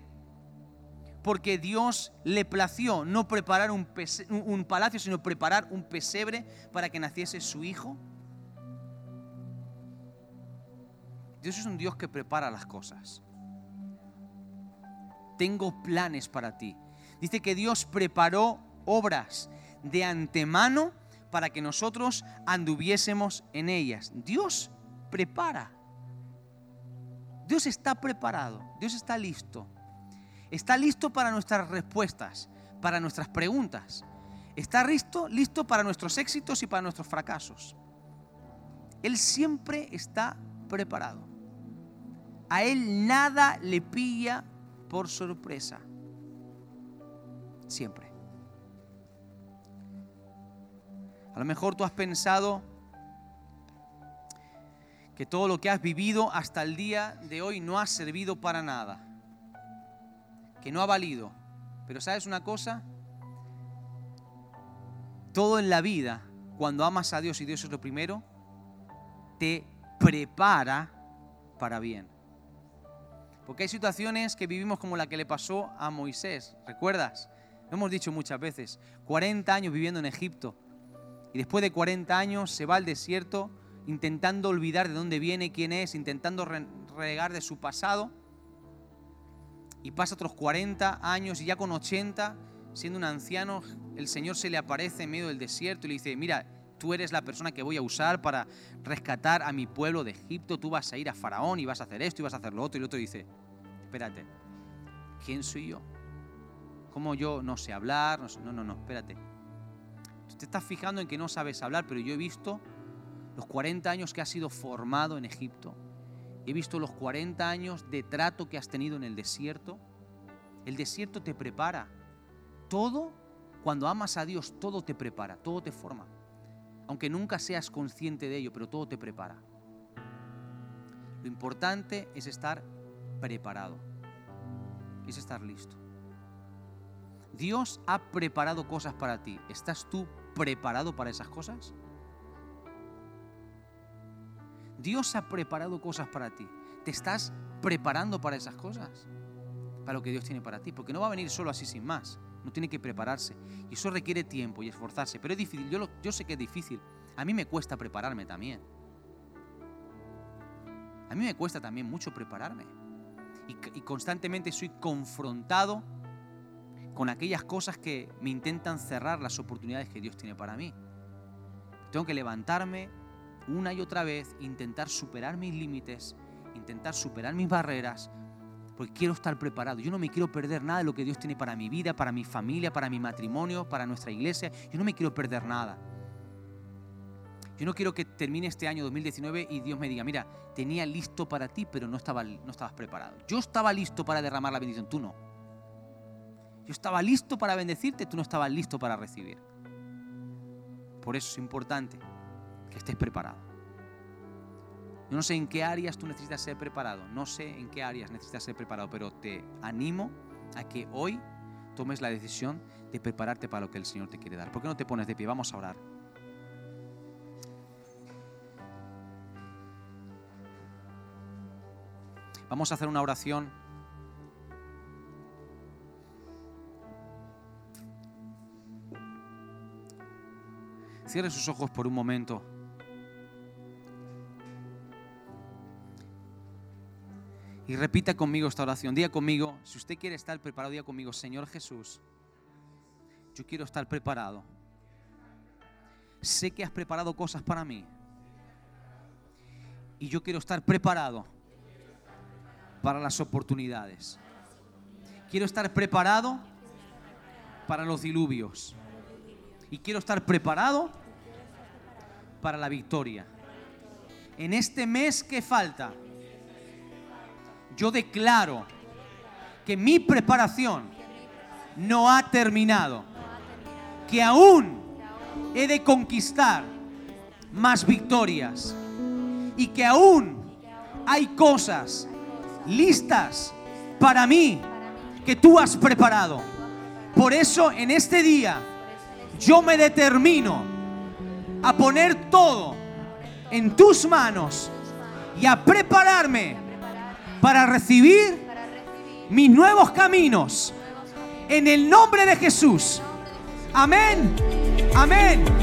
porque Dios le plació no preparar un, un, palacio, sino preparar un pesebre para que naciese su hijo. Dios es un Dios que prepara las cosas. Tengo planes para ti. Dice que Dios preparó obras de antemano para que nosotros anduviésemos en ellas. Dios prepara. Dios está preparado. Dios está listo. Está listo para nuestras respuestas, para nuestras preguntas. Está listo, listo para nuestros éxitos y para nuestros fracasos. Él siempre está preparado. A Él nada le pilla por sorpresa. Siempre. A lo mejor tú has pensado que todo lo que has vivido hasta el día de hoy no ha servido para nada, que no ha valido. Pero sabes una cosa, todo en la vida, cuando amas a Dios y Dios es lo primero, te prepara para bien. Porque hay situaciones que vivimos como la que le pasó a Moisés, ¿recuerdas? Lo hemos dicho muchas veces, 40 años viviendo en Egipto. Y después de 40 años se va al desierto intentando olvidar de dónde viene, quién es, intentando renegar de su pasado. Y pasa otros 40 años y ya con 80, siendo un anciano, el Señor se le aparece en medio del desierto y le dice, mira, tú eres la persona que voy a usar para rescatar a mi pueblo de Egipto, tú vas a ir a Faraón y vas a hacer esto y vas a hacer lo otro. Y el otro dice, espérate, ¿quién soy yo? ¿Cómo yo no sé hablar? No, no, no, espérate. Tú te estás fijando en que no sabes hablar, pero yo he visto los 40 años que has sido formado en Egipto. He visto los 40 años de trato que has tenido en el desierto. El desierto te prepara. Todo, cuando amas a Dios, todo te prepara, todo te forma aunque nunca seas consciente de ello, pero todo te prepara. Lo importante es estar preparado, es estar listo. Dios ha preparado cosas para ti. ¿Estás tú preparado para esas cosas? Dios ha preparado cosas para ti. ¿Te estás preparando para esas cosas? Para lo que Dios tiene para ti. Porque no va a venir solo así sin más no tiene que prepararse. Y eso requiere tiempo y esforzarse. Pero es difícil, yo, yo sé que es difícil. A mí me cuesta prepararme también. A mí me cuesta también mucho prepararme. Y, y constantemente soy confrontado con aquellas cosas que me intentan cerrar las oportunidades que Dios tiene para mí. Tengo que levantarme una y otra vez, intentar superar mis límites, intentar superar mis barreras, porque quiero estar preparado. Yo no me quiero perder nada de lo que Dios tiene para mi vida, para mi familia, para mi matrimonio, para nuestra iglesia. Yo no me quiero perder nada. Yo no quiero que termine este año 2019 y Dios me diga, mira, tenía listo para ti, pero no, no estabas preparado. Yo estaba listo para derramar la bendición, tú no. Yo estaba listo para bendecirte, tú no estabas listo para recibir. Por eso es importante que estés preparado. Yo no sé en qué áreas tú necesitas ser preparado, no sé en qué áreas necesitas ser preparado, pero te animo a que hoy tomes la decisión de prepararte para lo que el Señor te quiere dar. ¿Por qué no te pones de pie? Vamos a orar. Vamos a hacer una oración. Cierre sus ojos por un momento. Y repita conmigo esta oración. Diga conmigo, si usted quiere estar preparado, diga conmigo, Señor Jesús, yo quiero estar preparado. Sé que has preparado cosas para mí. Y yo quiero estar preparado para las oportunidades. Quiero estar preparado para los diluvios. Y quiero estar preparado para la victoria. En este mes que falta, yo declaro que mi preparación no ha terminado, que aún he de conquistar más victorias y que aún hay cosas listas para mí que tú has preparado. Por eso en este día yo me determino a poner todo en tus manos y a prepararme para recibir mis nuevos caminos. En el nombre de Jesús. Amén. Amén.